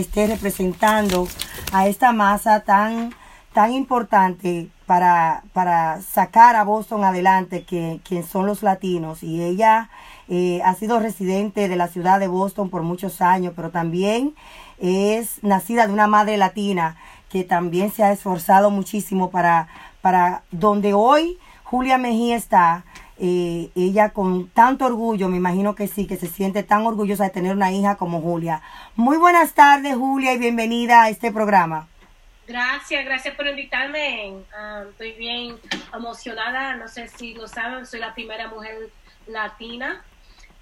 esté representando a esta masa tan, tan importante para, para sacar a Boston adelante, que, son los latinos. Y ella eh, ha sido residente de la ciudad de Boston por muchos años, pero también es nacida de una madre latina que también se ha esforzado muchísimo para, para donde hoy Julia Mejía está. Eh, ella con tanto orgullo, me imagino que sí, que se siente tan orgullosa de tener una hija como Julia. Muy buenas tardes, Julia, y bienvenida a este programa. Gracias, gracias por invitarme. Ah, estoy bien emocionada. No sé si lo saben, soy la primera mujer latina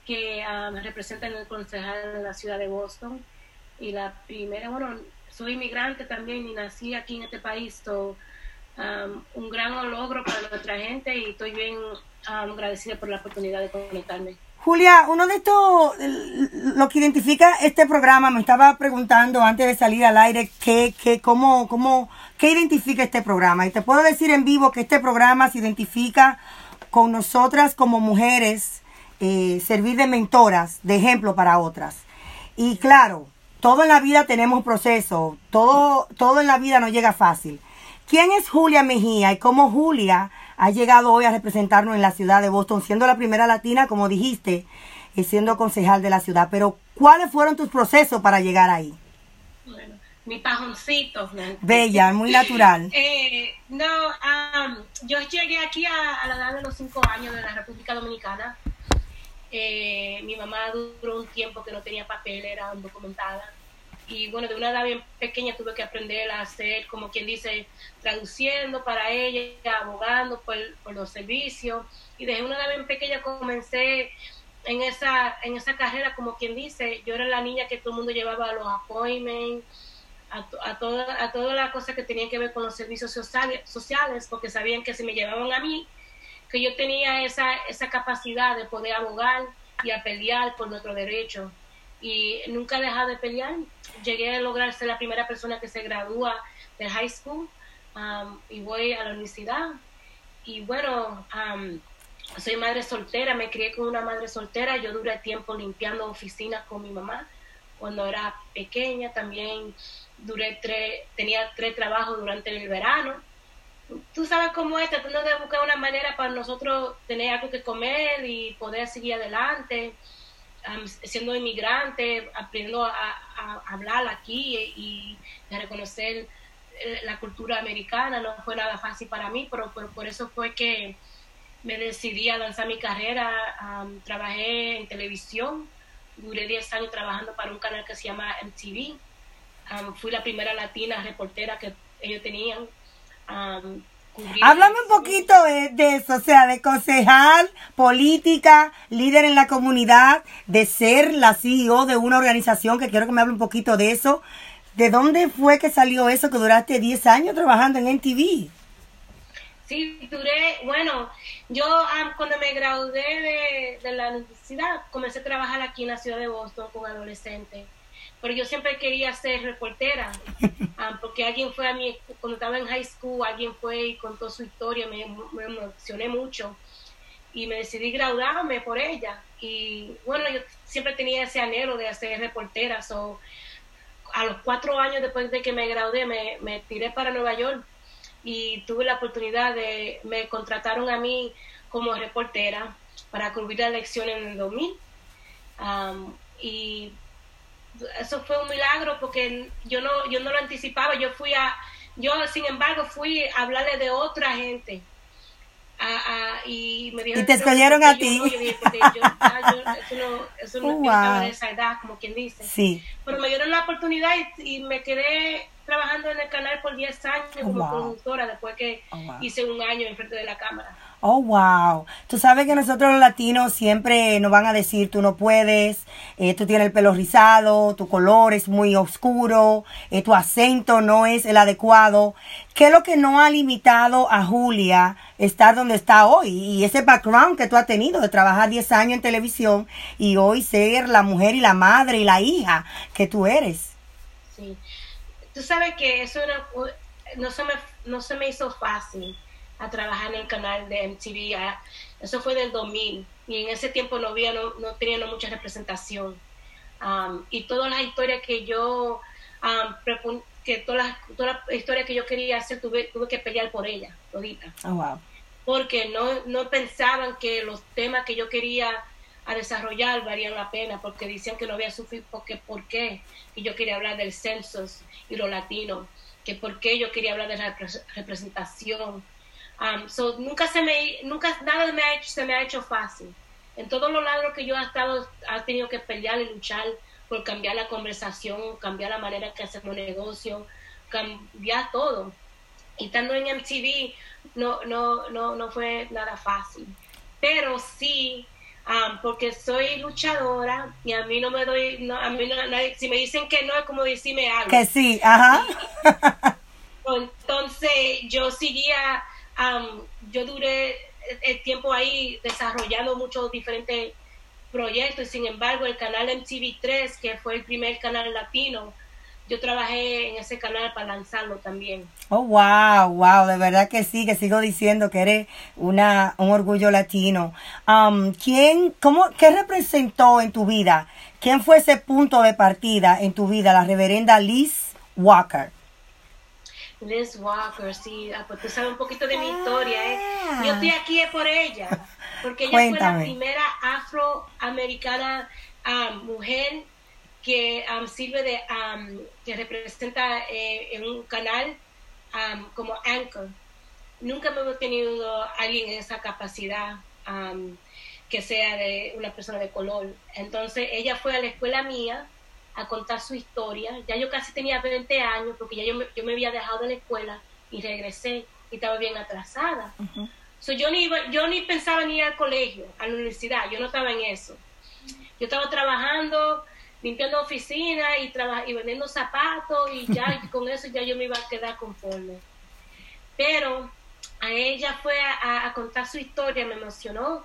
que ah, representa en el concejal de la ciudad de Boston. Y la primera, bueno, soy inmigrante también y nací aquí en este país. So, un gran logro para nuestra gente y estoy bien agradecida por la oportunidad de conectarme. Julia, uno de estos, lo que identifica este programa, me estaba preguntando antes de salir al aire, ¿qué, qué, cómo, cómo, ¿qué identifica este programa? Y te puedo decir en vivo que este programa se identifica con nosotras como mujeres, eh, servir de mentoras, de ejemplo para otras. Y claro, todo en la vida tenemos proceso, todo, todo en la vida no llega fácil. ¿Quién es Julia Mejía y cómo Julia ha llegado hoy a representarnos en la ciudad de Boston, siendo la primera latina, como dijiste, y siendo concejal de la ciudad? Pero, ¿cuáles fueron tus procesos para llegar ahí? Bueno, mi pajoncito. Bella, muy natural. Eh, no, yo llegué aquí a, la edad de los cinco años de la República Dominicana. Eh, mi mamá duró un tiempo que no tenía papel, era undocumentada y bueno, de una edad bien pequeña tuve que aprender a hacer, como quien dice, traduciendo para ella, abogando por, por los servicios. Y desde una edad bien pequeña comencé en esa, en esa carrera, como quien dice, yo era la niña que todo el mundo llevaba a los appointments, a, a, toda, a todas las cosas que tenían que ver con los servicios sociales, sociales, porque sabían que si me llevaban a mí, que yo tenía esa, esa capacidad de poder abogar y a pelear por nuestro derecho y nunca he dejado de pelear. Llegué a lograr ser la primera persona que se gradúa de high school um, y voy a la universidad. Y bueno, um, soy madre soltera, me crié con una madre soltera. Yo duré tiempo limpiando oficinas con mi mamá cuando era pequeña. También duré tres, tenía tres trabajos durante el verano. Tú sabes cómo es, tratando de buscar una manera para nosotros tener algo que comer y poder seguir adelante siendo inmigrante, aprendiendo a, hablar aquí y, a reconocer eh, la cultura americana, no fue nada fácil para mí, pero, por eso fue que me decidí a lanzar mi carrera. trabajé en televisión, duré 10 años trabajando para un canal que se llama MTV. fui la primera latina reportera que ellos tenían. Háblame un poquito de, eso, o sea, de concejal, política, líder en la comunidad, de ser la CEO de una organización, que quiero que me hable un poquito de eso. ¿De dónde fue que salió eso que duraste 10 años trabajando en NTV? Sí, duré, bueno, yo cuando me gradué de, de la universidad comencé a trabajar aquí en la ciudad de Boston con adolescentes pero yo siempre quería ser reportera, ah, porque alguien fue a mí, cuando estaba en high school, alguien fue y contó su historia, me, emocioné mucho y me decidí graduarme por ella. Y bueno, yo siempre tenía ese anhelo de ser reportera, so, a los cuatro años después de que me gradué, me, me tiré para Nueva York y tuve la oportunidad de, me contrataron a mí como reportera para cubrir la elección en el 2000. y eso fue un milagro porque yo no, yo no lo anticipaba, yo fui a, yo sin embargo fui a hablarle de otra gente. y me te escogieron a ti. eso no, estaba de esa edad, como quien dice. Sí. Pero me dieron la oportunidad y, me quedé trabajando en el canal por 10 años como productora después que oh, hice un año en frente de la cámara. Oh, wow. Tú sabes que nosotros los latinos siempre nos van a decir, tú no puedes, eh, tú tienes el pelo rizado, tu color es muy oscuro, eh, tu acento no es el adecuado. ¿Qué es lo que no ha limitado a Julia estar donde está hoy? Y ese background que tú has tenido de trabajar 10 años en televisión y hoy ser la mujer y la madre y la hija que tú eres. Sí. Tú sabes que eso no, se me, no se me hizo fácil a trabajar en el canal de MTV. eso fue del 2000 y en ese tiempo no había, no, no tenía mucha representación. Um, y todas las historias que yo um, que toda la, toda la historia que yo quería hacer tuve, tuve que pelear por ella, todita. Oh, wow. Porque no, no pensaban que los temas que yo quería a desarrollar valían la pena, porque decían que no había suficiente, porque por qué, y yo quería hablar del census y lo latino, que por qué yo quería hablar de la representación. Um, so, nunca se me, nunca, nada me ha hecho, se me ha hecho fácil. En todos los lados que yo he estado, he tenido que pelear y luchar por cambiar la conversación, cambiar la manera que hacemos negocio, cambiar todo. Y estando en MTV no, no, no, no fue nada fácil. Pero sí, um, porque soy luchadora y a mí no me doy, no, a mí no, si me dicen que no es como decirme algo. Que sí, ajá. Entonces yo seguía, um, yo duré el tiempo ahí desarrollando muchos diferentes proyectos y sin embargo el canal MTV3, que fue el primer canal latino, yo trabajé en ese canal para lanzarlo también. Oh, wow, wow, de verdad que sí, que sigo diciendo que eres una, un orgullo latino. Um, ¿quién, cómo, ¿Qué representó en tu vida? ¿Quién fue ese punto de partida en tu vida? La reverenda Liz Walker. Liz Walker, sí, ah, pues tú sabes un poquito de mi historia, ¿eh? Yo estoy aquí por ella, porque ella fue la primera afroamericana um, mujer que um, sirve de, um, que representa eh, en un canal como anchor. Nunca me he tenido alguien en esa capacidad que sea de una persona de color. Entonces ella fue a la escuela mía a contar su historia. Ya yo casi tenía 20 años porque ya yo me, yo me había dejado de la escuela y regresé y estaba bien atrasada. yo, ni yo ni pensaba ni ir al colegio, a la universidad, yo no estaba en eso. Yo estaba trabajando, limpiando oficina y, y vendiendo zapatos y ya con eso ya yo me iba a quedar conforme. Pero a ella fue a, contar su historia, me emocionó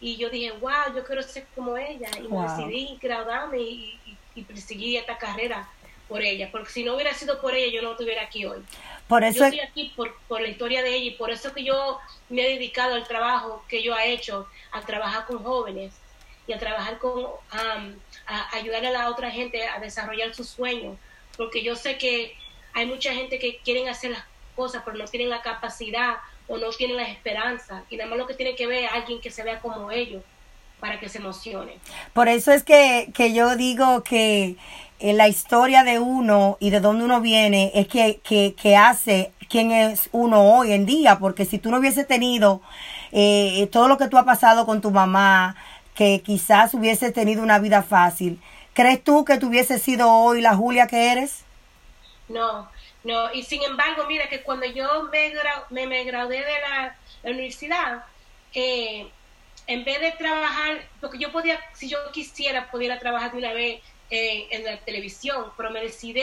y yo dije, wow, yo quiero ser como ella y me decidí graduarme y, y perseguí esta carrera por ella, porque si no hubiera sido por ella, yo no estuviera aquí hoy. Por eso yo estoy aquí por, por la historia de ella y por eso que yo me he dedicado al trabajo que yo he hecho, a trabajar con jóvenes y a trabajar con, a ayudar a la otra gente a desarrollar sus sueños, porque yo sé que hay mucha gente que quieren hacer las cosas, pero no tienen la capacidad o no tienen la esperanza, y nada más lo que tiene que ver es alguien que se vea como ellos para que se emocione. Por eso es que, que yo digo que en la historia de uno y de dónde uno viene es que, que, que hace quién es uno hoy en día, porque si tú no hubiese tenido eh, todo lo que tú has pasado con tu mamá, que quizás hubiese tenido una vida fácil, ¿crees tú que tú hubieses sido hoy la Julia que eres? No, no, y sin embargo, mira que cuando yo me, me, me gradué de la, la universidad, eh, en vez de trabajar, porque yo podía, si yo quisiera, pudiera trabajar de una vez en, la televisión, pero me decidí,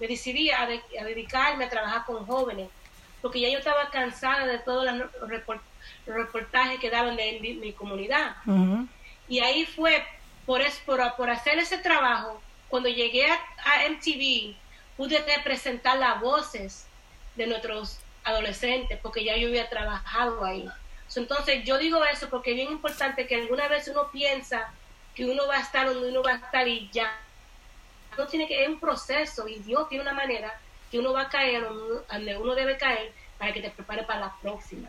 me decidí a, dedicarme a trabajar con jóvenes, porque ya yo estaba cansada de todos los, reportajes que daban de, mi comunidad. Y ahí fue, por, por, por, hacer ese trabajo, cuando llegué a, a MTV, pude presentar las voces de nuestros adolescentes, porque ya yo había trabajado ahí. Entonces yo digo eso porque es bien importante que alguna vez uno piensa que uno va a estar donde uno va a estar y ya. No tiene que, es un proceso y Dios tiene una manera que uno va a caer donde uno debe caer para que te prepare para la próxima.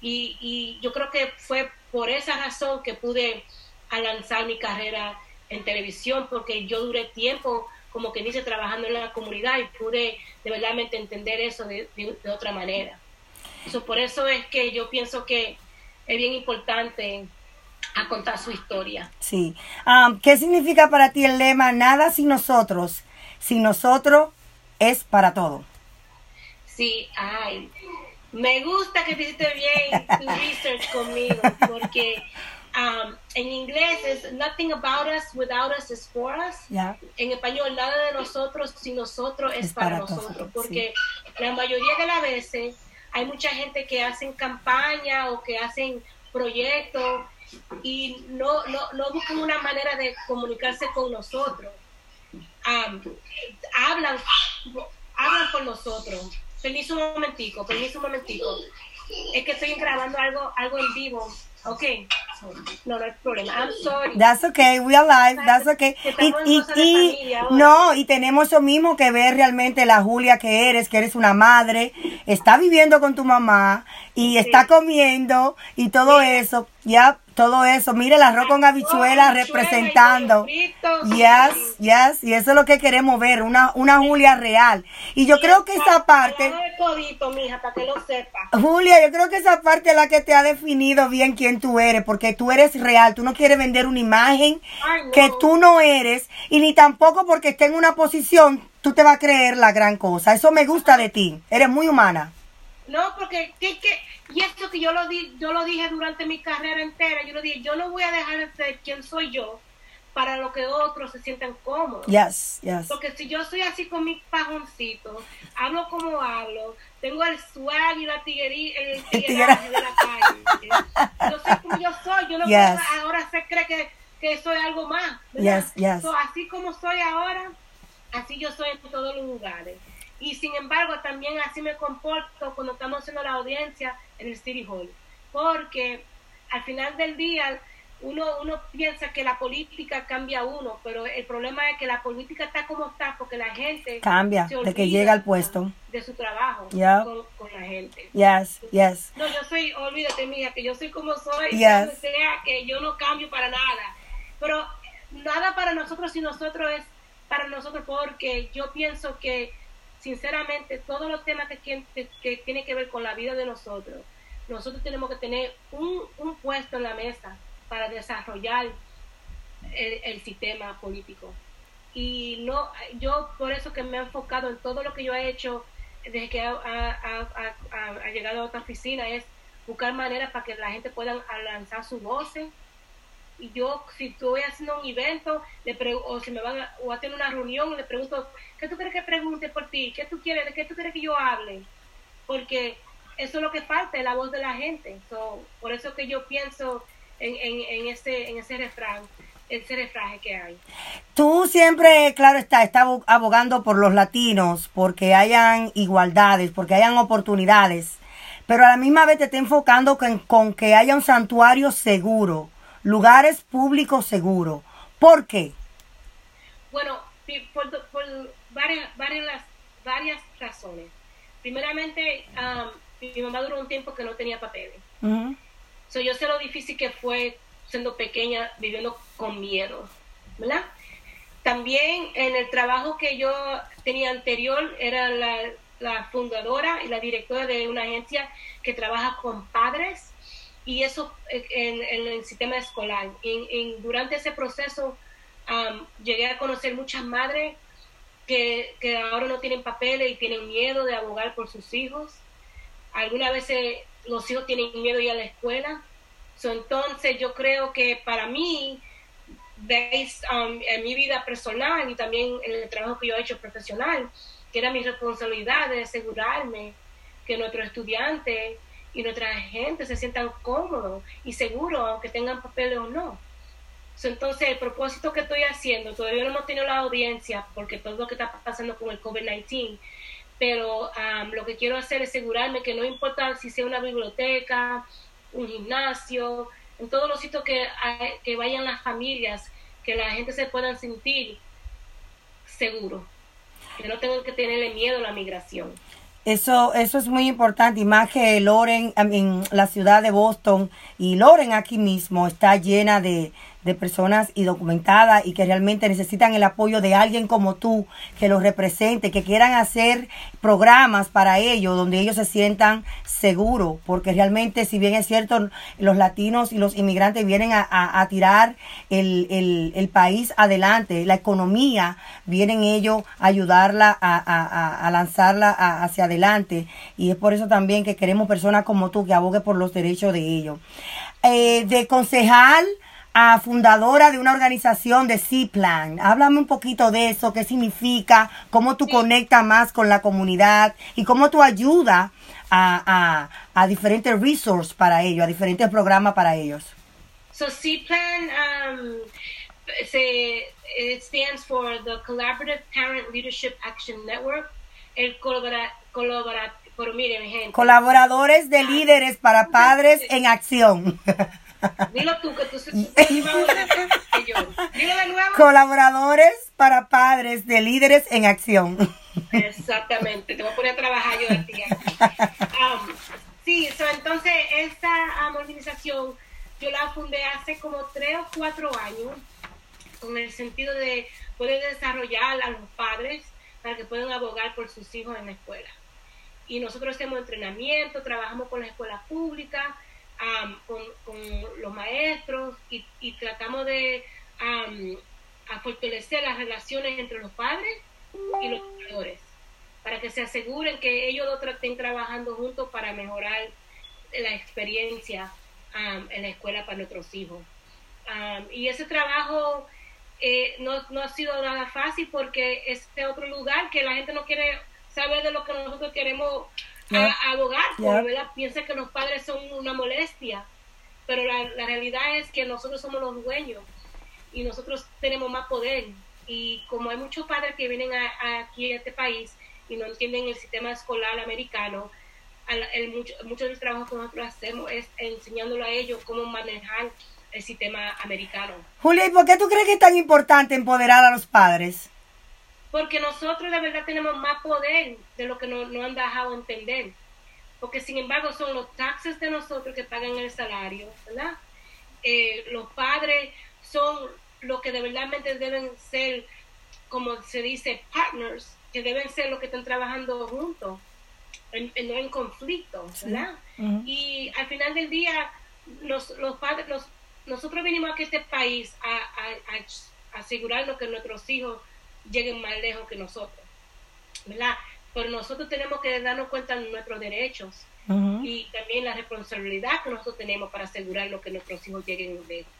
Y, y yo creo que fue por esa razón que pude lanzar mi carrera en televisión, porque yo duré tiempo como que dice trabajando en la comunidad y pude de verdad entender eso de otra manera por eso es que yo pienso que es bien importante a contar su historia. Sí. Um, ¿Qué significa para ti el lema nada sin nosotros? Sin nosotros es para todo. Sí, ay, me gusta que hiciste bien tu research conmigo, porque um, en inglés es nothing about us without us is for us. En español, nada de nosotros sin nosotros es, para, nosotros, porque la mayoría de las veces hay mucha gente que hacen campaña o que hacen proyectos y no, no, no buscan una manera de comunicarse con nosotros. hablan, hablan por nosotros. Permiso un momentico, permiso un momentico. Es que estoy grabando algo, algo en vivo. Ok. No, no hay problema. I'm sorry. That's okay, we are live, that's okay. Y, y, y- no, y tenemos eso mismo que ver realmente la Julia que eres, que eres una madre, está viviendo con tu mamá y está comiendo y todo eso, ya, todo eso. Mire el arroz con habichuelas habichuela representando. Yes, yes, y eso es lo que queremos ver, una, una Julia real. Y yo creo que esa parte... Julia, yo creo que esa parte es la que te ha definido bien quién tú eres, porque tú eres real, tú no quieres vender una imagen que tú no eres, y ni tampoco porque esté en una posición, tú te vas a creer la gran cosa. Eso me gusta de ti, eres muy humana. No, porque ¿qué, qué? y esto que yo lo di, yo lo dije durante mi carrera entera, yo lo dije, yo no voy a dejar de ser quien soy yo para lo que otros se sientan cómodos. Yes, yes. Porque si yo soy así con mis pajoncitos, hablo como hablo, tengo el swag y la tiguería, el tigueraje de la calle. Yo soy como yo soy, yo no Yes. puedo ahora se cree que, que soy algo más. ¿verdad? Yes, yes. So, así como soy ahora, así yo soy en todos los lugares. Y sin embargo, también así me comporto cuando estamos haciendo la audiencia en el City Hall. Porque al final del día, uno, uno piensa que la política cambia a uno, pero el problema es que la política está como está porque la gente Cambia de que llega al puesto. de su trabajo con, con la gente. Yes, yes. No, yo soy, olvídate, mija, que yo soy como soy, Yes. sea que yo no cambio para nada. Pero nada para nosotros si nosotros es para nosotros, porque yo pienso que, sinceramente, todos los temas que, que, que tienen que ver con la vida de nosotros, nosotros tenemos que tener un, un puesto en la mesa para desarrollar el, sistema político. Y no, yo por eso que me he enfocado en todo lo que yo he hecho desde que ha, llegado a otra oficina es buscar maneras para que la gente pueda lanzar su voz. Y yo, si estoy haciendo un evento, le o si me van a, o a tener una reunión, le pregunto, ¿qué tú quieres que pregunte por ti? ¿Qué tú quieres? ¿De qué tú quieres que yo hable? Porque eso es lo que falta, es la voz de la gente. So, por eso que yo pienso en, en, en ese, en ese refrán, ese refraje que hay. Tú siempre, claro está, está abo- abogando por los latinos, porque hayan igualdades, porque hayan oportunidades, pero a la misma vez te está enfocando con, con que haya un santuario seguro, lugares públicos seguros. ¿Por qué? Bueno, por, varias, varias, varias razones. Primeramente, um, mi mamá duró un tiempo que no tenía papeles. So, yo sé lo difícil que fue siendo pequeña, viviendo con miedo, ¿verdad? También en el trabajo que yo tenía anterior, era la, la fundadora y la directora de una agencia que trabaja con padres y eso eh, en, el sistema escolar. En- en- durante ese proceso llegué a conocer muchas madres que, que ahora no tienen papeles y tienen miedo de abogar por sus hijos. Algunas veces los hijos tienen miedo de ir a la escuela. So, entonces yo creo que para mí, based um, en mi vida personal y también en el trabajo que yo he hecho profesional, que era mi responsabilidad de asegurarme que nuestros estudiantes y nuestra gente se sientan cómodos y seguros, aunque tengan papeles o no. Entonces, el propósito que estoy haciendo, todavía no hemos tenido la audiencia porque todo lo que está pasando con el COVID-19, pero um, lo que quiero hacer es asegurarme que no importa si sea una biblioteca, un gimnasio, en todos los sitios que, que vayan las familias, que la gente se puedan sentir seguro, que no tengan que tenerle miedo a la migración. Eso, eso es muy importante, y más que Loren, en la ciudad de Boston, y Loren aquí mismo está llena de, de personas y documentadas y que realmente necesitan el apoyo de alguien como tú, que los represente, que quieran hacer programas para ellos, donde ellos se sientan seguros, porque realmente, si bien es cierto, los latinos y los inmigrantes vienen a, a- a tirar el, el- el país adelante, la economía, vienen ellos a ayudarla a, a- a- lanzarla hacia adelante, y es por eso también que queremos personas como tú que abogue por los derechos de ellos. Eh, de concejal a fundadora de una organización de C-Plan. Háblame un poquito de eso, qué significa, cómo tú Sí. conectas más con la comunidad y cómo tú ayudas a, a, a diferentes resources para ellos, a diferentes programas para ellos. So CPLAN um, se, it stands for the Collaborative Parent Leadership Action Network. El colabora, colabora, pero miren, gente. Colaboradores de líderes para padres en acción. Dilo tú, que tú que yo. Dilo de nuevo. Colaboradores para padres de líderes en acción. Exactamente, te voy a poner a trabajar yo a ti. Um, sí, entonces esta um, organización yo la fundé hace como tres o cuatro años con el sentido de poder desarrollar a los padres para que puedan abogar por sus hijos en la escuela. Y nosotros hacemos entrenamiento, trabajamos con la escuela pública, con, los maestros y, tratamos de fortalecer las relaciones entre los padres y los educadores para que se aseguren que ellos estén trabajando juntos para mejorar la experiencia en la escuela para nuestros hijos. y ese trabajo eh, no, no, ha sido nada fácil porque es otro lugar que la gente no quiere saber de lo que nosotros queremos abogar, porque piensa que los padres son una molestia, pero la, la, realidad es que nosotros somos los dueños y nosotros tenemos más poder. Y como hay muchos padres que vienen aquí a este país y no entienden el sistema escolar americano, el, mucho, mucho del trabajo que nosotros hacemos es enseñándolo a ellos cómo manejar el sistema americano. Julia, ¿y por qué tú crees que es tan importante empoderar a los padres? Porque nosotros de verdad tenemos más poder de lo que nos, han dejado entender. Porque sin embargo son los taxes de nosotros que pagan el salario, ¿verdad? Eh, los padres son los que de verdad deben ser, como se dice, partners, que deben ser los que están trabajando juntos, no en conflicto, ¿verdad? Y al final del día, los, los padres, los, nosotros venimos a este país a, a, asegurarnos que nuestros hijos lleguen más lejos que nosotros, ¿verdad? Pero nosotros tenemos que darnos cuenta de nuestros derechos y también la responsabilidad que nosotros tenemos para asegurarnos que nuestros hijos lleguen lejos.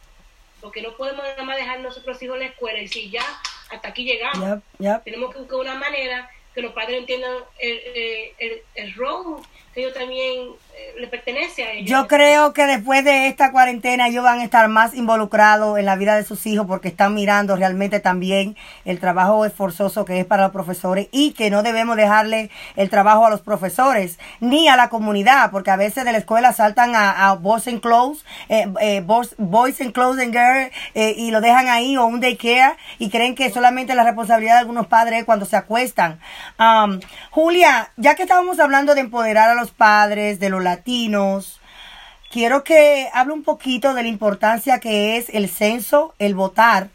Porque no podemos nada más dejar a nuestros hijos en la escuela y si ya hasta aquí llegamos. Tenemos que buscar una manera que los padres entiendan el, el, el, el rol que ellos también eh, le pertenece a ellos. Yo creo que después de esta cuarentena ellos van a estar más involucrados en la vida de sus hijos porque están mirando realmente también el trabajo esforzoso que es para los profesores y que no debemos dejarle el trabajo a los profesores ni a la comunidad porque a veces de la escuela saltan a, Boys and Clothes, eh, eh, Boys, and Clothes and Girls y lo dejan ahí o un daycare y creen que solamente la responsabilidad de algunos padres es cuando se acuestan. Um, Julia, ya que estábamos hablando de empoderar a los padres, de los latinos. Quiero que hable un poquito de la importancia que es el censo, el votar,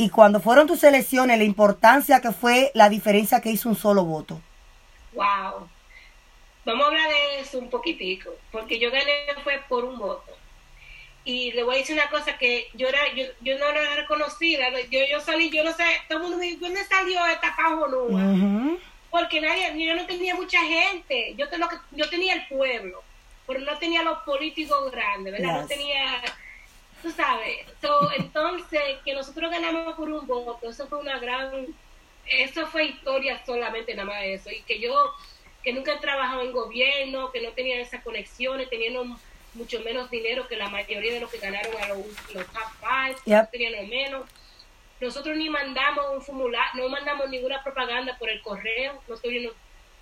y cuando fueron tus elecciones, la importancia que fue la diferencia que hizo un solo voto. Wow. Vamos a hablar de eso un poquitico, porque yo gané fue por un voto. Y le voy a decir una cosa que yo era, yo, yo no era reconocida, yo, yo salí, yo no sé, todo el mundo me dice, ¿dónde salió esta pajonúa? Porque nadie, yo no tenía mucha gente, yo, que, yo tenía el pueblo, pero no tenía los políticos grandes, ¿verdad? No tenía, tú sabes, entonces que nosotros ganamos por un voto, eso fue una gran, eso fue historia solamente nada más eso, y que yo, que nunca he trabajado en gobierno, que no tenía esas conexiones, teniendo mucho menos dinero que la mayoría de los que ganaron a los, top five, yep. tenían menos nosotros ni mandamos un formulario, no mandamos ninguna propaganda por el correo, no, estoy, no,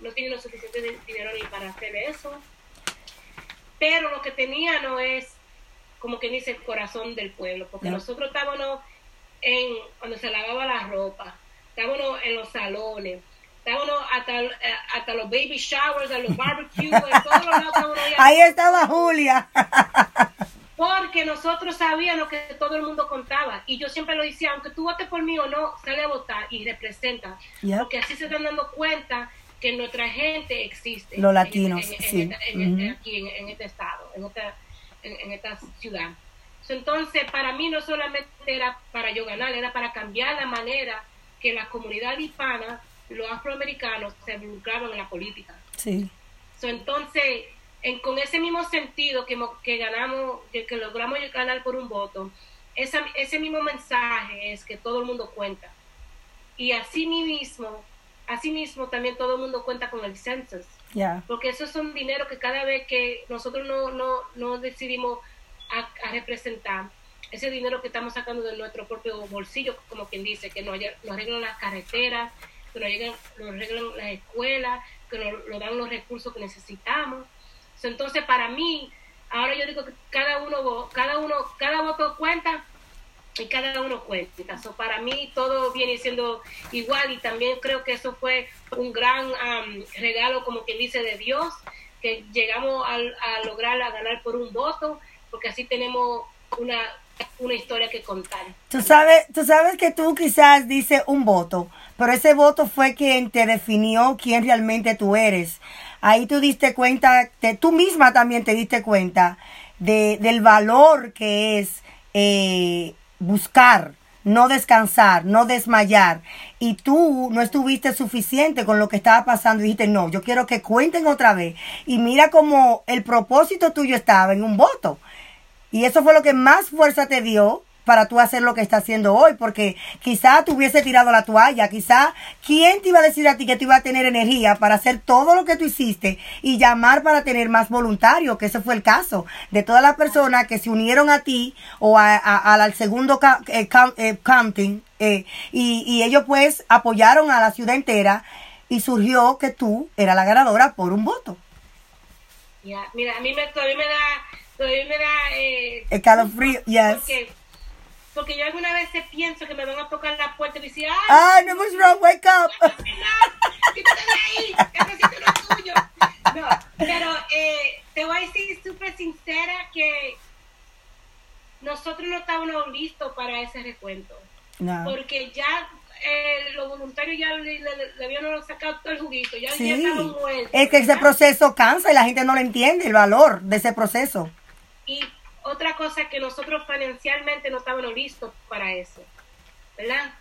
no suficiente dinero ni para hacer eso. Pero lo que tenía no es, como que dice, el corazón del pueblo, porque nosotros estábamos en, cuando se lavaba la ropa, estábamos en los salones, estábamos hasta, hasta los baby showers, a los barbecues, en todos los lados. Ahí estaba Julia. porque nosotros sabíamos que todo el mundo contaba. Y yo siempre lo decía, aunque tú votes por mí o no, sale a votar y representa. Porque así se están dando cuenta que nuestra gente existe. Los latinos, sí. aquí en, este estado, en esta, en, esta ciudad. Entonces, para mí no solamente era para yo ganar, era para cambiar la manera que la comunidad hispana, los afroamericanos, se involucraban en la política. Sí. entonces, con ese mismo sentido que, que ganamos, que, logramos ganar por un voto, ese mismo mensaje es que todo el mundo cuenta. Y así mismo, así mismo también todo el mundo cuenta con el census. Porque eso es un dinero que cada vez que nosotros no, no, no decidimos a, representar, ese dinero que estamos sacando de nuestro propio bolsillo, como quien dice, que nos, nos arreglan las carreteras, que nos, nos arreglan las escuelas, que nos, nos dan los recursos que necesitamos entonces, para mí, Ahora yo digo que cada uno, cada uno, cada voto cuenta y cada uno cuenta. So, para mí todo viene siendo igual y también creo que eso fue un gran regalo, como quien dice, de Dios, que llegamos a, a lograr a ganar por un voto, porque así tenemos una, una historia que contar. Tú sabes, tú sabes que tú quizás dices un voto, pero ese voto fue quien te definió quién realmente tú eres. Ahí tú diste cuenta, te, tú misma también te diste cuenta de, del valor que es eh, buscar, no descansar, no desmayar. Y tú no estuviste suficiente con lo que estaba pasando y dijiste, no, yo quiero que cuenten otra vez. Y mira cómo el propósito tuyo estaba en un voto. Y eso fue lo que más fuerza te dio para tú hacer lo que estás haciendo hoy, porque quizá te hubiese tirado la toalla, quizá quién te iba a decir a ti que tú ibas a tener energía para hacer todo lo que tú hiciste y llamar para tener más voluntarios, que ese fue el caso de todas las personas que se unieron a ti o al segundo eh, eh, counting eh, y, y ellos pues apoyaron a la ciudad entera y surgió que tú eras la ganadora por un voto. Ya, mira, a mí me, a mí me da todavía me da... Eh, Escalofrío, yes. Porque, porque yo alguna vez pienso que me van a tocar la puerta y me dicen, ¡ay! ¡Ay, no was wrong, wake up! ¡Quítate de ahí! ¡Necesito lo tuyo! No, pero eh, te voy a decir súper sincera que nosotros no estábamos listos para ese recuento. No. Porque ya eh, los voluntarios ya le, le, habían sacado todo el juguito, ya, sí. ya muertos. Es que ese proceso cansa y la gente no le entiende el valor de ese proceso. Y otra cosa que nosotros financialmente no estábamos listos para eso, ¿verdad?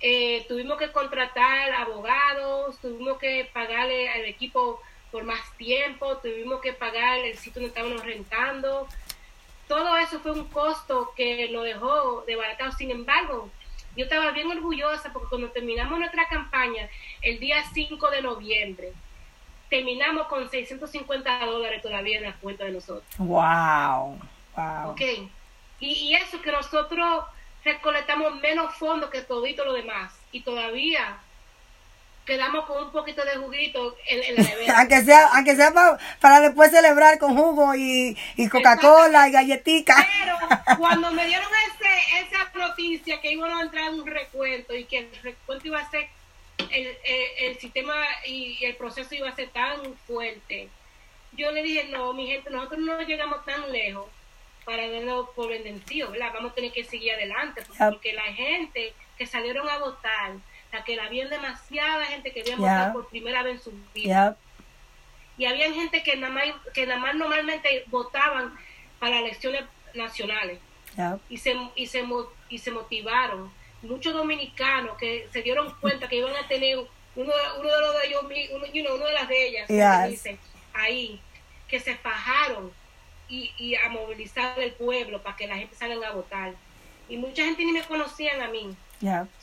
Eh, tuvimos que contratar abogados, tuvimos que pagarle al equipo por más tiempo, tuvimos que pagar el sitio donde estábamos rentando. Todo eso fue un costo que nos dejó desbaratado. Sin embargo, yo estaba bien orgullosa porque cuando terminamos nuestra campaña, el día 5 de noviembre, terminamos con 650 dólares todavía en la cuenta de nosotros. ¡Wow! Wow. Ok. Y, y eso que nosotros recolectamos menos fondos que todito lo demás. Y todavía quedamos con un poquito de juguito en, la nevera. aunque sea, aunque sea para, después celebrar con jugo y, y Coca-Cola y galletica. Pero cuando me dieron ese, esa noticia que iban a entrar en un recuento y que el recuento iba a ser el, el, sistema y el proceso iba a ser tan fuerte, yo le dije, no, mi gente, nosotros no llegamos tan lejos para verlo por bendecido, ¿verdad? Vamos a tener que seguir adelante, porque la gente que salieron a votar, la que había demasiada gente que había votado por primera vez en su vida. Y había gente que nada más, que nada más normalmente votaban para elecciones nacionales. Y, se, y, se, y se motivaron muchos dominicanos que se dieron cuenta que iban a tener uno, uno de los de ellos, uno, uno de las de ellas, ahí, que se fajaron y, y, a movilizar el pueblo para que la gente salga a votar. Y mucha gente ni me conocían a mí.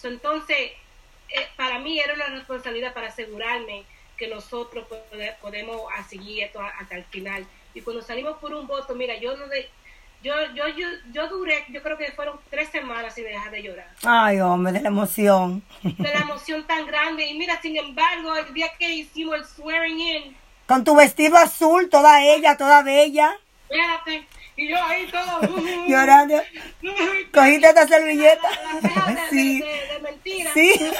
entonces, eh, para mí era una responsabilidad para asegurarme que nosotros podemos seguir esto hasta el final. Y cuando salimos por un voto, mira, yo no de, yo, yo, yo, yo duré, yo creo que fueron tres semanas sin dejar de llorar. Ay, hombre, de la emoción. De la emoción tan grande. Y mira, sin embargo, el día que hicimos el swearing in. Con tu vestido azul, toda ella, toda bella. Espérate. Y yo ahí todo. Llorando. Cogiste esta servilleta. sí. De, mentira. Sí.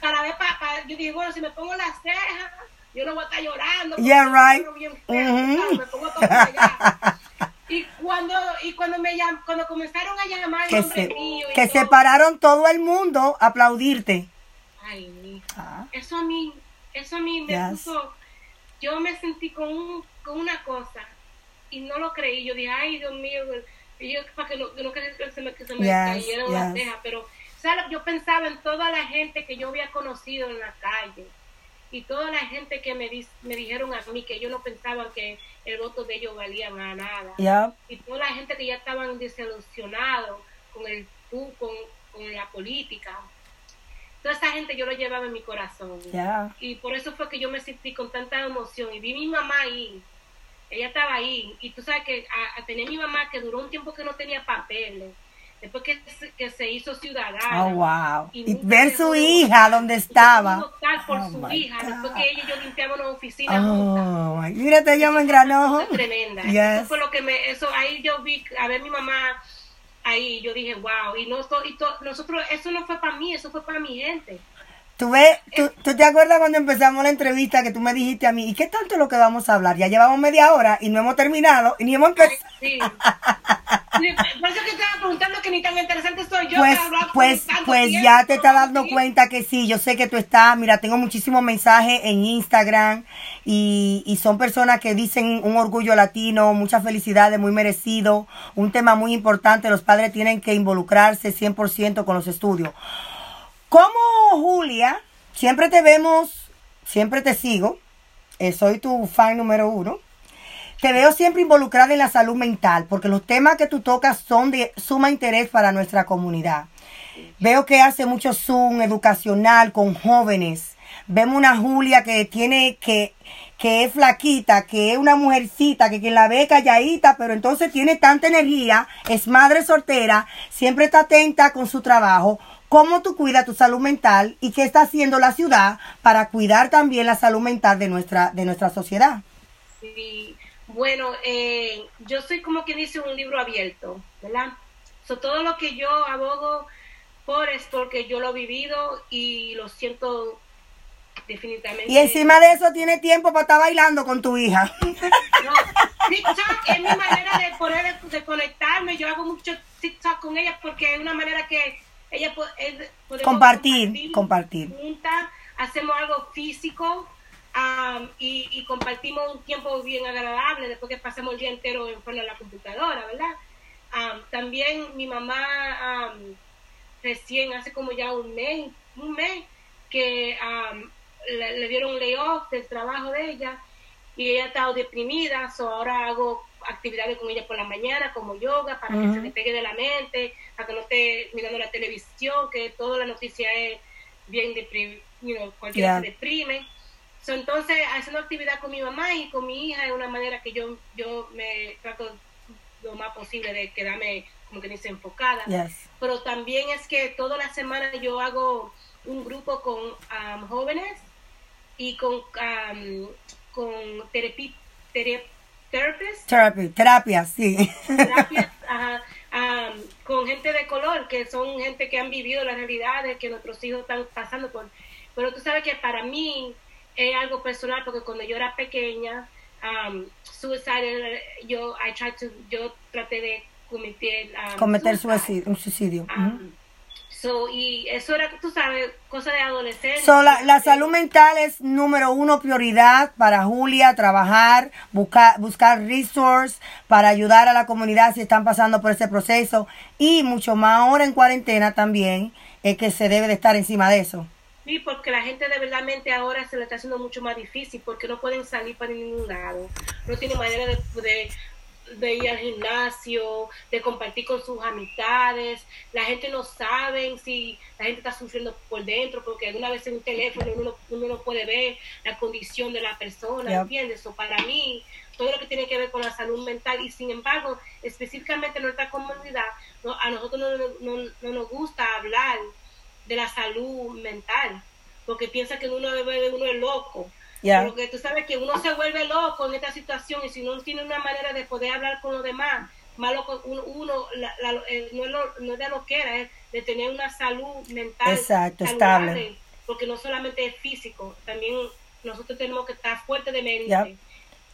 Para ver, para, yo dije, bueno, si me pongo las cejas, yo no voy a estar llorando. Yeah, right. Me pongo todo allá. Y cuando, y cuando me llam, cuando comenzaron a llamar que se, mío que se pararon todo el mundo a aplaudirte. Ay, ah. eso a mí, eso a mí me puso, yo me sentí con, un, con una cosa y no lo creí. Yo dije, ay, Dios mío, y yo para que no, no que se me, que se me cayeran las cejas, pero ¿sabes? yo pensaba en toda la gente que yo había conocido en la calle y toda la gente que me, me dijeron a mí que ellos no pensaban que el voto de ellos valía nada. Y toda la gente que ya estaban desilusionados con, el, con, con la política. Toda esa gente yo lo llevaba en mi corazón. Y por eso fue que yo me sentí con tanta emoción. Y vi mi mamá ahí. Ella estaba ahí. Y tú sabes que a, tener mi mamá que duró un tiempo que no tenía papeles. después que, que se hizo ciudadana. Oh, wow. Y, ver su hija donde estaba. por oh, su hija, después que ella y yo limpiamos una oficina oh, juntas. Mírate, yo me engranojo. Tremenda. Eso fue lo que me, eso ahí yo vi, a ver mi mamá ahí, yo dije, wow, y, no, y nosotros, eso no fue para mí, eso fue para mi gente. Tú, ves, tú, tú, te acuerdas cuando empezamos la entrevista que tú me dijiste a mí, ¿y qué tanto es lo que vamos a hablar? Ya llevamos media hora y no hemos terminado y ni hemos empezado. Sí. Por eso que estaba preguntando que ni tan interesante soy yo. Pues, pues, pues ya te estás dando cuenta que sí, yo sé que tú estás, mira, tengo muchísimos mensajes en Instagram y, y son personas que dicen un orgullo latino, muchas felicidades, muy merecido, un tema muy importante, los padres tienen que involucrarse 100% con los estudios. Como Julia, siempre te vemos, siempre te sigo, eh, soy tu fan número uno. Te veo siempre involucrada en la salud mental, porque los temas que tú tocas son de suma interés para nuestra comunidad. Veo que hace mucho Zoom educacional con jóvenes. Vemos una Julia que tiene que que es flaquita, que es una mujercita, que quien la ve calladita, pero entonces tiene tanta energía, es madre soltera, siempre está atenta con su trabajo cómo tú cuidas tu salud mental y qué está haciendo la ciudad para cuidar también la salud mental de nuestra, de nuestra sociedad. Sí, bueno, eh, yo soy como quien dice un libro abierto, ¿verdad? So, todo lo que yo abogo por es porque yo lo he vivido y lo siento definitivamente. Y encima de eso tiene tiempo para estar bailando con tu hija. No, sí, es mi manera de poder de conectarme. Yo hago mucho TikTok con ella porque es una manera que ella puede compartir, compartir, Juntas, hacemos algo físico y, compartimos un tiempo bien agradable después que pasamos el día entero en frente de la computadora, ¿verdad? también mi mamá recién, hace como ya un mes, un mes, que le, dieron un layoff del trabajo de ella y ella ha estado deprimida, so ahora hago actividades con ella por la mañana, como yoga, para que se despegue de la mente, para que no esté mirando la televisión, que toda la noticia es bien deprime, you know, cualquiera se deprime. entonces, haciendo actividad con mi mamá y con mi hija es una manera que yo, yo me trato lo más posible de quedarme, como que dice, enfocada. Pero también es que toda la semana yo hago un grupo con um, jóvenes y con, um, con terapia, Terapia, terapia, sí. con gente de color, que son gente que han vivido las realidades que nuestros hijos están pasando por. Pero tú sabes que para mí es algo personal, porque cuando yo era pequeña, um, suicide, yo, I tried to, yo traté de cometer, cometer suicidio, un suicidio y eso era, tú sabes, cosa de adolescencia. la, salud mental es número uno prioridad para Julia, trabajar, buscar, buscar resources para ayudar a la comunidad si están pasando por ese proceso y mucho más ahora en cuarentena también es que se debe de estar encima de eso. Sí, porque la gente de verdad ahora se le está haciendo mucho más difícil porque no pueden salir para ningún lado, no tienen manera de, de de ir al gimnasio, de compartir con sus amistades. La gente no sabe si la gente está sufriendo por dentro, porque alguna vez en un teléfono uno, uno no puede ver la condición de la persona, ¿entiendes? O para mí, todo lo que tiene que ver con la salud mental y sin embargo, específicamente en nuestra comunidad, a nosotros no, no, no, nos gusta hablar de la salud mental, porque piensa que uno, uno es loco porque tú sabes que uno se vuelve loco en esta situación y si no tiene una manera de poder hablar con los demás, malo uno, uno eh, no, es lo, no es de lo que era, es de tener una salud mental Exacto, estable. Porque no solamente es físico, también nosotros tenemos que estar fuertes de mente.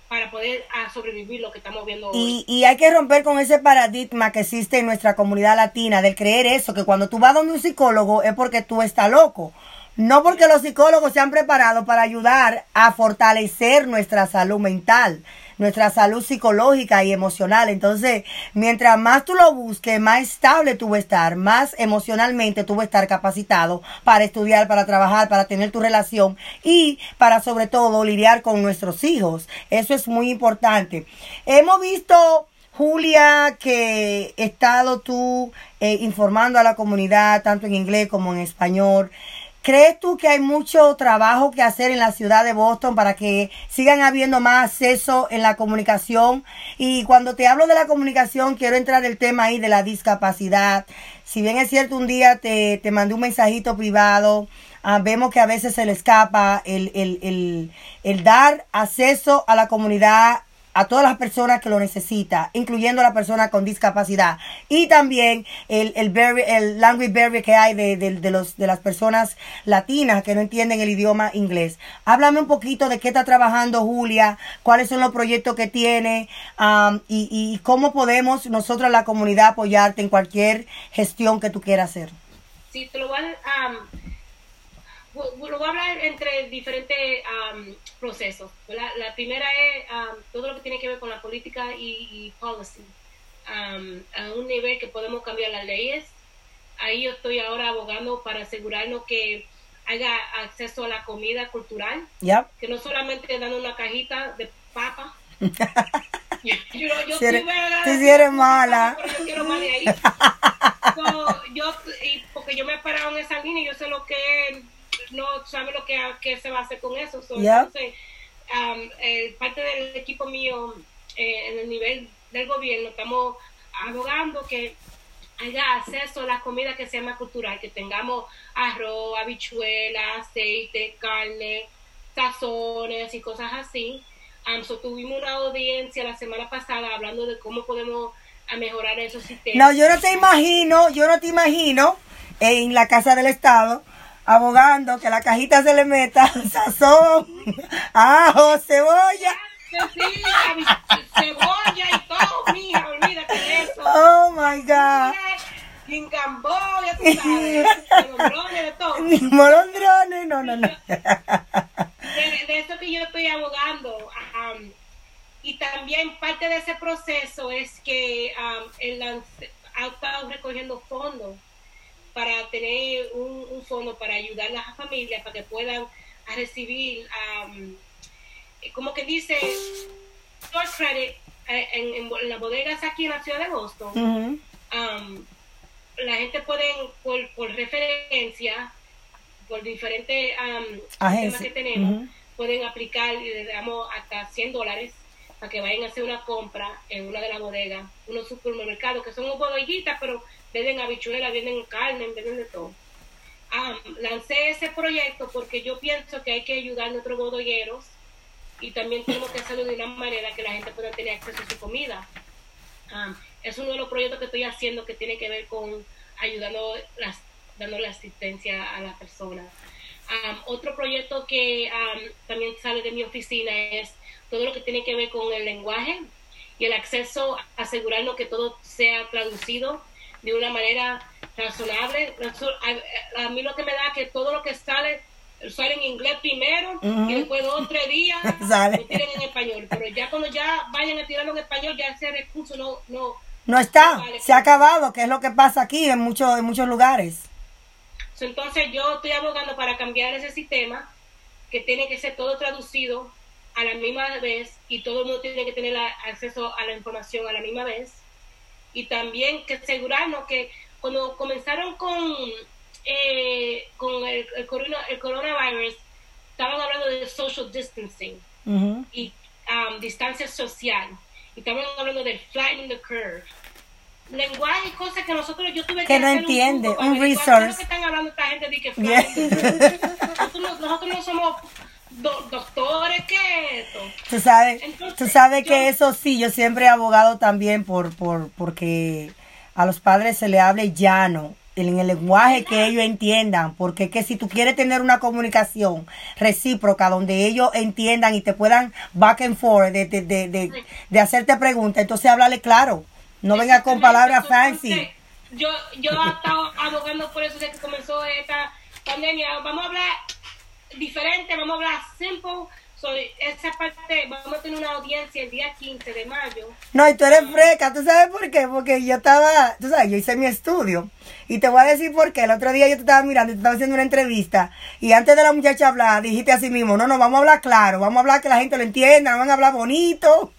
para poder ah, sobrevivir lo que estamos viendo hoy. Y, y hay que romper con ese paradigma que existe en nuestra comunidad latina del creer eso, que cuando tú vas donde un psicólogo es porque tú estás loco. No porque los psicólogos se han preparado para ayudar a fortalecer nuestra salud mental, nuestra salud psicológica y emocional. Entonces, mientras más tú lo busques, más estable tú vas a estar, más emocionalmente tú vas a estar capacitado para estudiar, para trabajar, para tener tu relación y para sobre todo lidiar con nuestros hijos. Eso es muy importante. Hemos visto... Julia, que he estado tú eh, informando a la comunidad, tanto en inglés como en español, ¿Crees tú que hay mucho trabajo que hacer en la ciudad de Boston para que sigan habiendo más acceso en la comunicación? Y cuando te hablo de la comunicación, quiero entrar el tema ahí de la discapacidad. Si bien es cierto, un día te, te mandé un mensajito privado, ah, vemos que a veces se le escapa el, el, el, el dar acceso a la comunidad a todas las personas que lo necesitan, incluyendo a la persona con discapacidad. Y también el, el, el language barrier que hay de, de, los, de las personas latinas que no entienden el idioma inglés. Háblame un poquito de qué está trabajando Julia, cuáles son los proyectos que tiene um, y, y cómo podemos nosotros, la comunidad, apoyarte en cualquier gestión que tú quieras hacer. Sí, te lo voy a... Um hablar entre diferentes procesos. La, primera es todo lo que tiene que ver con la política y, policy. a un nivel que podemos cambiar las leyes. Ahí yo estoy ahora abogando para asegurarnos que haya acceso a la comida cultural. Que no solamente dando una cajita de papa. yo, yo, yo eres mala. yo quiero más de ahí. yo, y porque yo me he parado en esa línea y yo sé lo que no sabe lo que, se va a hacer con eso. Entonces, um, eh, parte del equipo mío eh, en el nivel del gobierno estamos abogando que haya acceso a la comida que sea más cultural, que tengamos arroz, habichuelas, aceite, carne, tazones y cosas así. Um, tuvimos una audiencia la semana pasada hablando de cómo podemos mejorar esos sistemas. No, yo no te imagino, yo no te imagino en la Casa del Estado abogando que la cajita se le meta sazón, ajo, cebolla. Sí, cebolla y todo, mija, olvídate de eso. Oh my God. En Camboya, tú sabes, molondrones, de todo. Molondrones, no, no, no. De, de, eso que yo estoy abogando. Um, y también parte de ese proceso es que um, él ha estado recogiendo fondos para tener un, fondo para ayudar a las familias para que puedan recibir, eh, como que dice, store credit eh, en, las bodegas aquí en la ciudad de Boston. la gente puede, por, por referencia, por diferentes um, que tenemos, pueden aplicar le damos hasta 100 dólares para que vayan a hacer una compra en una de las bodegas, unos supermercados que son bodeguitas, pero venden habichuelas, venden carne, venden de todo. lancé ese proyecto porque yo pienso que hay que ayudar a nuestros bodegueros y también tenemos que hacerlo de una manera que la gente pueda tener acceso a su comida. es uno de los proyectos que estoy haciendo que tiene que ver con ayudando, las, dando la asistencia a las personas. otro proyecto que también sale de mi oficina es todo lo que tiene que ver con el lenguaje y el acceso, asegurarnos que todo sea traducido de una manera razonable. A, mí lo que me da que todo lo que sale sale en inglés primero y después dos o tres días lo tienen en español. Pero ya cuando ya vayan a tirarlo en español, ya ese recurso no... No, no está, se ha acabado, que es lo que pasa aquí en, muchos en muchos lugares. Entonces yo estoy abogando para cambiar ese sistema, que tiene que ser todo traducido a la misma vez y todo el mundo tiene que tener acceso a la información a la misma vez y también que asegurarnos que cuando comenzaron con, eh, con el, el, coronavirus, estaban hablando de social distancing y um, distancia social. Y estaban hablando de flattening the curve. Lenguaje y cosas que nosotros, yo tuve que, que no entiende, un, un resource. que están hablando esta gente de que nosotros, nosotros no somos doctores, ¿qué esto? Tú sabes, tú sabes que eso sí, yo siempre he abogado también por, por, porque a los padres se le hable llano, en el lenguaje que ellos entiendan, porque que si tú quieres tener una comunicación recíproca donde ellos entiendan y te puedan back and forth de, de, de, de, hacerte preguntas, entonces háblale claro, no venga con palabras fancy. Yo, yo he estado abogando por eso desde que comenzó esta pandemia. Vamos a hablar diferente, vamos a hablar simple. Soy esa parte, vamos a tener una audiencia el día 15 de mayo. No, y tú eres freca, ¿tú sabes por qué? Porque yo estaba, tú sabes, yo hice mi estudio. Y te voy a decir por qué. El otro día yo te estaba mirando y te estaba haciendo una entrevista. Y antes de la muchacha hablar, dijiste así mismo, no, no, vamos a hablar claro, vamos a hablar que la gente lo entienda, no van a hablar bonito.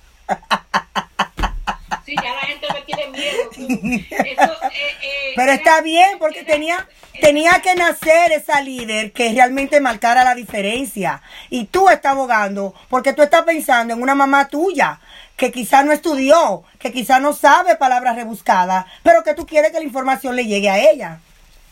Sí, ya me miedo. Eso, eh, eh, Pero está bien porque era- tenía, tenía que nacer esa líder que realmente marcara la diferencia. Y tú estás abogando porque tú estás pensando en una mamá tuya que quizá no estudió, que quizá no sabe palabras rebuscadas, pero que tú quieres que la información le llegue a ella.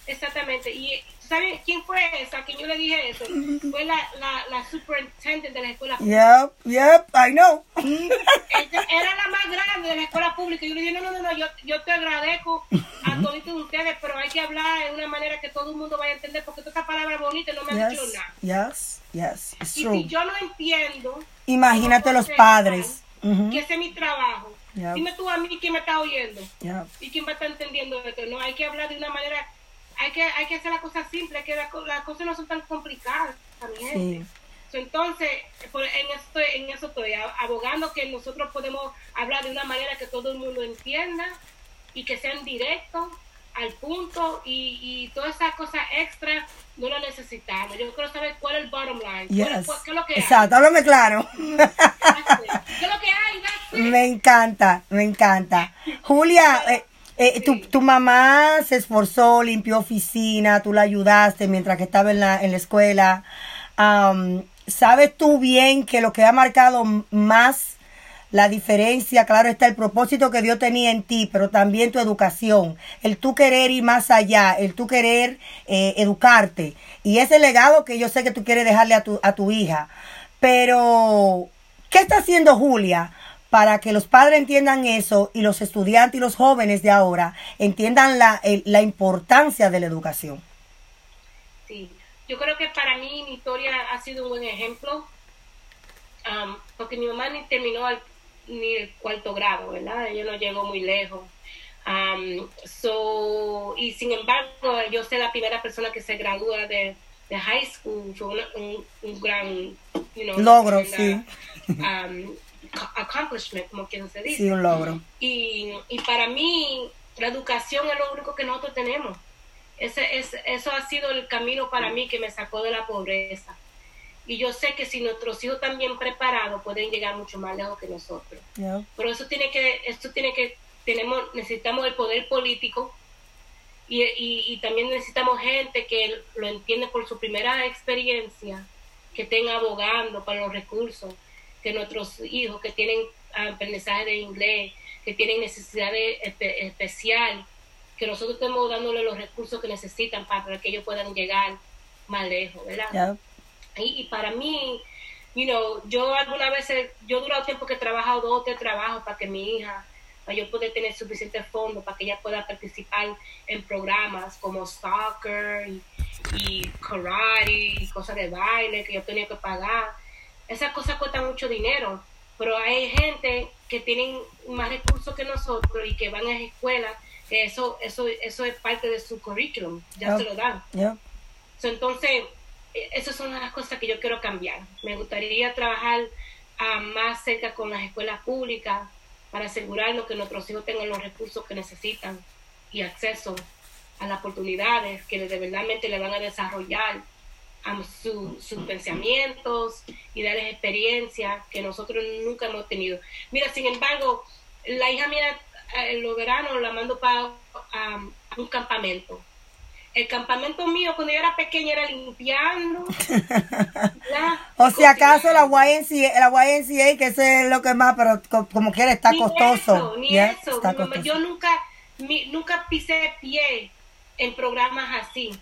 Exactamente. Y ¿sabes quién fue esa? Que yo le dije eso. Fue la, la, la superintendente de la escuela pública. Yep, yep, I know. Ella era la más grande de la escuela pública. Yo le dije, no, no, no, no, yo, yo te agradezco a todos ustedes, pero hay que hablar de una manera que todo el mundo vaya a entender, porque toda esta palabra bonita no me ha dicho Yes, nada. yes, yes, it's Y true. si yo no entiendo, Imagínate ¿cómo los padres. que ese es mi trabajo. Yep. Dime tú a mí quién me está oyendo yep. y quién va a estar entendiendo esto. No, hay que hablar de una manera, hay que, hay que hacer las cosas simples, que las, co- las cosas no son tan complicadas también. Sí. Entonces, en, esto, en eso estoy abogando que nosotros podemos hablar de una manera que todo el mundo entienda y que sean directos, al punto y, y todas esas cosas extras no las necesitamos. Yo quiero saber cuál es el bottom line, cuál es- Yes. cuál- qué es lo que hay. Exacto, háblame claro. ¿Qué es lo que hay? That's it. Me encanta, me encanta. Julia, eh, eh, tu, tu mamá se esforzó, limpió oficina, tú la ayudaste mientras que estaba en la, en la escuela. ¿Sabes tú bien que lo que ha marcado más la diferencia, claro está el propósito que Dios tenía en ti, pero también tu educación, el tú querer ir más allá, el tú querer eh, educarte y ese legado que yo sé que tú quieres dejarle a tu, a tu hija. Pero, ¿qué está haciendo Julia para que los padres entiendan eso y los estudiantes y los jóvenes de ahora entiendan la, el- la importancia de la educación? Sí, yo creo que para mí mi historia ha sido un buen ejemplo, am, porque mi mamá ni terminó ni el cuarto grado, ¿verdad? Ella no llegó muy lejos. Am, so, y sin embargo, yo soy la primera persona que se gradúa de, de high school, fue una- un, un gran you know, Logro, tremenda, sí. am, accomplishment, como quien se dice. Sí, un logro. Y, y para mí, la educación es lo único que nosotros tenemos. Ese, es, eso ha sido el camino para mí que me sacó de la pobreza. Y yo sé que si nuestros hijos están bien preparados, pueden llegar mucho más lejos que nosotros. Yeah. Pero eso tiene que, esto tiene que, tenemos, necesitamos el poder político y, y, y también necesitamos gente que lo entiende por su primera experiencia, que estén abogando para los recursos, que nuestros hijos que tienen aprendizaje de inglés, que tienen necesidades espe- especial, que nosotros estemos dándole los recursos que necesitan para que ellos puedan llegar más lejos, ¿verdad? Y, y para mí, you know, yo algunas veces, yo he durado tiempo que he trabajado dos o tres trabajos para que mi hija, para yo poder tener suficientes fondos para que ella pueda participar en programas como soccer y, y karate y cosas de baile que yo tenía que pagar. Esas cosas cuestan mucho dinero, pero hay gente que tienen más recursos que nosotros y que van a escuelas que eso, eso, eso es parte de su currículum, ya se lo dan. So, entonces, eh, esas son las cosas que yo quiero cambiar. Me gustaría trabajar ah, más cerca con las escuelas públicas para asegurarnos que nuestros hijos tengan los recursos que necesitan y acceso a las oportunidades que de verdaderamente le van a desarrollar a su- sus pensamientos y darles experiencia que nosotros nunca hemos tenido. Mira, sin embargo, la hija mía eh, en los veranos la mando para un campamento. El campamento mío cuando yo era pequeña era limpiando. O si acaso la. YMCA, la YMCA, que eso es lo que más, pero co- como quiera está Ni costoso. eso, ni Yeah, eso. está costoso. yo nunca, mi- nunca pisé pie en programas así.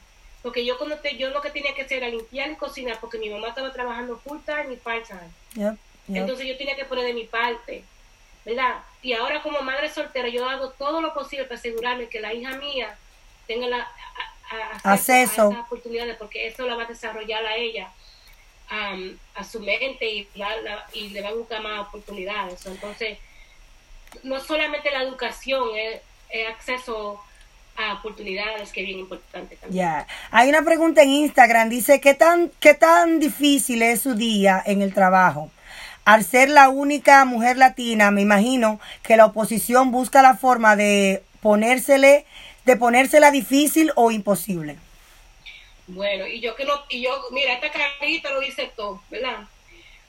Porque yo cuando te, yo lo que tenía que hacer era limpiar y cocinar porque mi mamá estaba trabajando full time y part time. Entonces yo tenía que poner de mi parte, ¿verdad? Y ahora como madre soltera yo hago todo lo posible para asegurarme que la hija mía tenga la, a- a- Acceso. a oportunidades porque eso la va a desarrollar a ella, am, a su mente y, la- la- y le va a buscar más oportunidades. Entonces, no solamente la educación, es, es acceso a oportunidades que es bien importante también. Ya. Hay una pregunta en Instagram, dice, ¿qué tan, ¿qué tan difícil es su día en el trabajo? Al ser la única mujer latina, me imagino que la oposición busca la forma de ponérsele, de ponérsela difícil o imposible. Bueno, y yo que no, y yo, mira, esta carita lo dice todo, ¿verdad?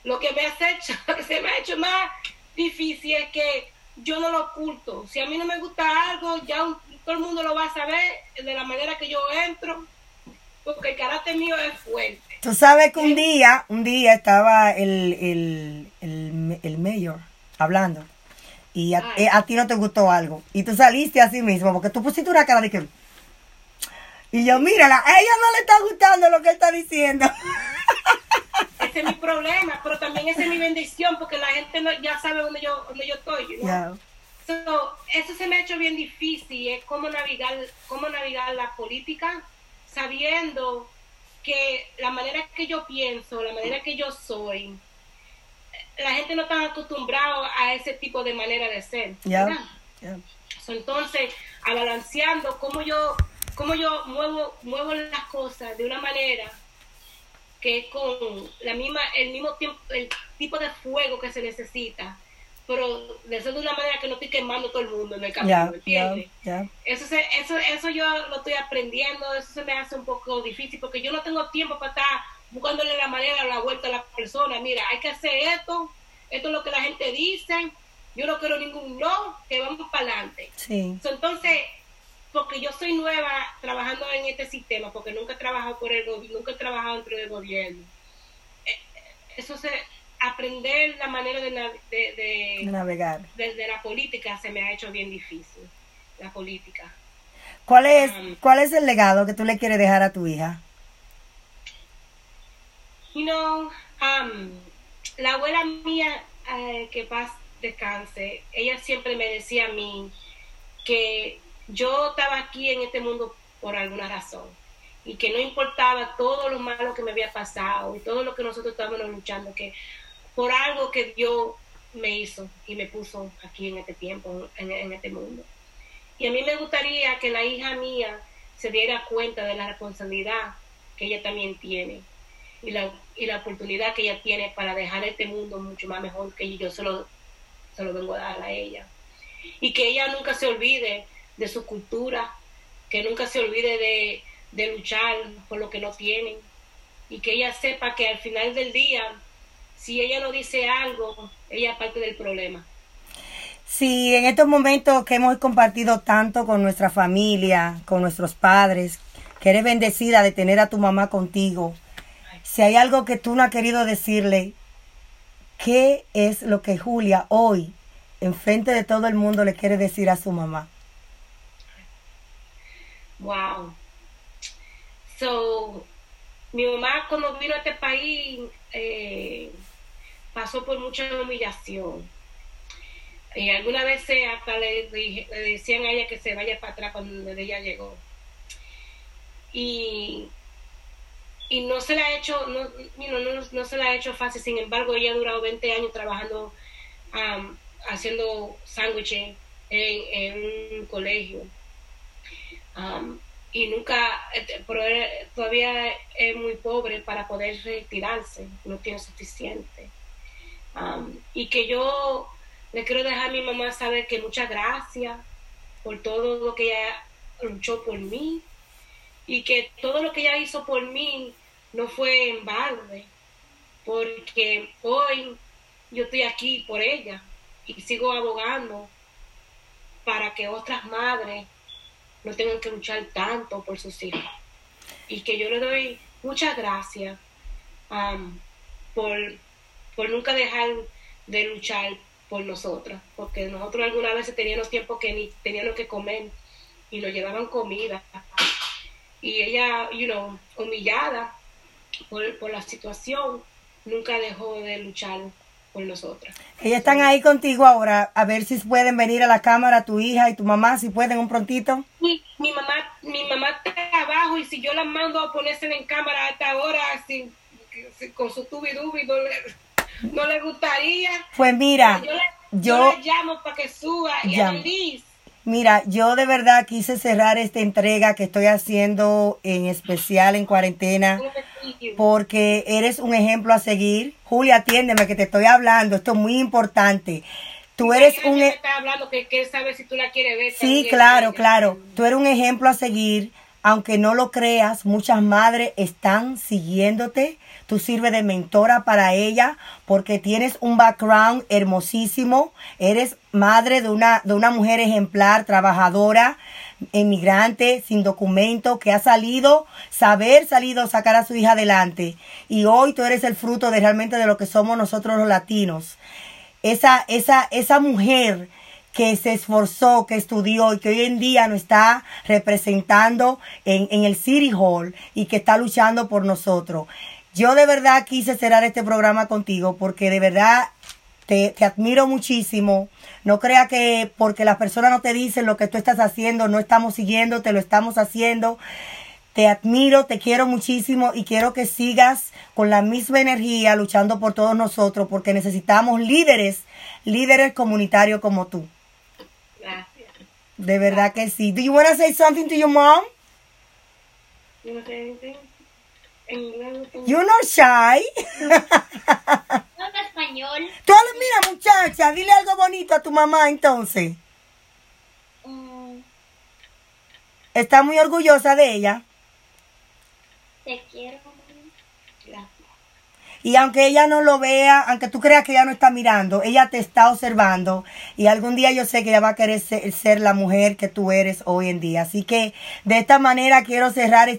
Lo que me ha hecho, que se me ha hecho más difícil es que yo no lo oculto. Si a mí no me gusta algo, ya todo el mundo lo va a saber de la manera que yo entro, porque el carácter mío es fuerte. Tú sabes que un día, un día estaba el, el, el, el mayor hablando y a, eh, a, ti no te gustó algo. Y tú saliste así mismo porque tú pusiste una cara de que y yo mírala a ella no le está gustando lo que él está diciendo ese es mi problema pero también esa es mi bendición porque la gente no, ya sabe dónde yo dónde yo estoy ¿no? Eso se me ha hecho bien difícil es cómo navegar cómo navegar la política sabiendo que la manera que yo pienso la manera que yo soy la gente no está acostumbrada a ese tipo de manera de ser. entonces, a balanceando cómo yo, cómo yo muevo, muevo las cosas de una manera que es con la misma, el mismo tiempo, el tipo de fuego que se necesita, pero de una manera que no estoy quemando todo el mundo en el camino, ¿me Eso, eso, eso yo lo estoy aprendiendo, eso se me hace un poco difícil porque yo no tengo tiempo para estar buscándole la manera, la vuelta a la persona. Mira, hay que hacer esto, esto es lo que la gente dice, yo no quiero ningún no, que vamos para adelante. Sí. entonces, porque yo soy nueva trabajando en este sistema, porque nunca he trabajado por el nunca he trabajado dentro del gobierno. Eh, eso se aprender la manera de, de, navegar. desde la política se me ha hecho bien difícil la política. Cuál es um, cuál es el legado que tú le quieres dejar a tu hija you know, um, la abuela mía, eh, que paz descanse, ella siempre me decía a mí que yo estaba aquí en este mundo por alguna razón y que no importaba todo lo malo que me había pasado y todo lo que nosotros estábamos luchando, que por algo que Dios me hizo y me puso aquí en este tiempo, en, este mundo. Y a mí me gustaría que la hija mía se diera cuenta de la responsabilidad que ella también tiene y la, y la oportunidad que ella tiene para dejar este mundo mucho más mejor que yo se lo, se lo vengo a dar a ella. Y que ella nunca se olvide de su cultura, que nunca se olvide de, de luchar por lo que no tienen y que ella sepa que al final del día, si ella no dice algo, ella es parte del problema. Sí, en estos momentos que hemos compartido tanto con nuestra familia, con nuestros padres, que eres bendecida de tener a tu mamá contigo, si hay algo que tú no has querido decirle, ¿qué es lo que Julia hoy, en frente de todo el mundo, le quiere decir a su mamá? Wow. So, mi mamá cuando vino a este país eh, pasó por mucha humillación. Y alguna veces hasta le, decían a ella que se vaya para atrás cuando ella llegó. Y y no se la ha hecho, no, no, se la ha hecho fácil, sin embargo ella ha durado 20 años trabajando, haciendo sándwiches en, un colegio. y nunca, este, pero todavía es muy pobre para poder retirarse, no tiene suficiente. Y que yo le quiero dejar a mi mamá saber que muchas gracias por todo lo que ella luchó por mí, y que todo lo que ella hizo por mí no fue en balde, porque hoy yo estoy aquí por ella y sigo abogando para que otras madres no tengan que luchar tanto por sus hijos. Y que yo le doy muchas gracias um, por, por nunca dejar de luchar por nosotras, porque nosotros algunas veces teníamos tiempo que ni teníamos que comer y nos llevaban comida y ella, you know, humillada por, por la situación, nunca dejó de luchar por nosotras. Ellas están ahí contigo ahora, a ver si pueden venir a la cámara, tu hija y tu mamá, si pueden un prontito. Mi, mi mamá mi mamá está abajo y si yo la mando a ponerse en cámara a esta hora, sin, con su tubi dubi, no no le gustaría. Pues mira, yo, yo, la llamo para que suba y Mira, yo de verdad quise cerrar esta entrega que estoy haciendo en especial en cuarentena porque eres un ejemplo a seguir. Julia, atiéndeme que te estoy hablando, esto es muy importante. Tú eres un... E- hablando que, si tú la quieres ver. Sí, claro, claro. Tú eres un ejemplo a seguir. Aunque no lo creas, muchas madres están siguiéndote tú sirves de mentora para ella porque tienes un background hermosísimo, eres madre de una, de una mujer ejemplar, trabajadora, emigrante, sin documento, que ha salido, saber salido sacar a su hija adelante. Y hoy tú eres el fruto de realmente de lo que somos nosotros los latinos. Esa, esa, esa mujer que se esforzó, que estudió y que hoy en día nos está representando en, en el City Hall y que está luchando por nosotros. Yo de verdad quise cerrar este programa contigo porque de verdad te, te, admiro muchísimo. No crea que porque las personas no te dicen lo que tú estás haciendo, no estamos siguiendo, te lo estamos haciendo. Te admiro, te quiero muchísimo y quiero que sigas con la misma energía luchando por todos nosotros porque necesitamos líderes, líderes comunitarios como tú. Gracias. De verdad que sí. Do you want to say something to your mom? You say anything? You're not shy. Habla español. Tú hablas, mira muchacha, dile algo bonito a tu mamá entonces. Mm, Está muy orgullosa de ella. te quiero. Gracias. Y aunque ella no lo vea, aunque tú creas que ella no está mirando, ella te está observando. Y algún día yo sé que ella va a querer ser, ser la mujer que tú eres hoy en día. Así que de esta manera quiero cerrar este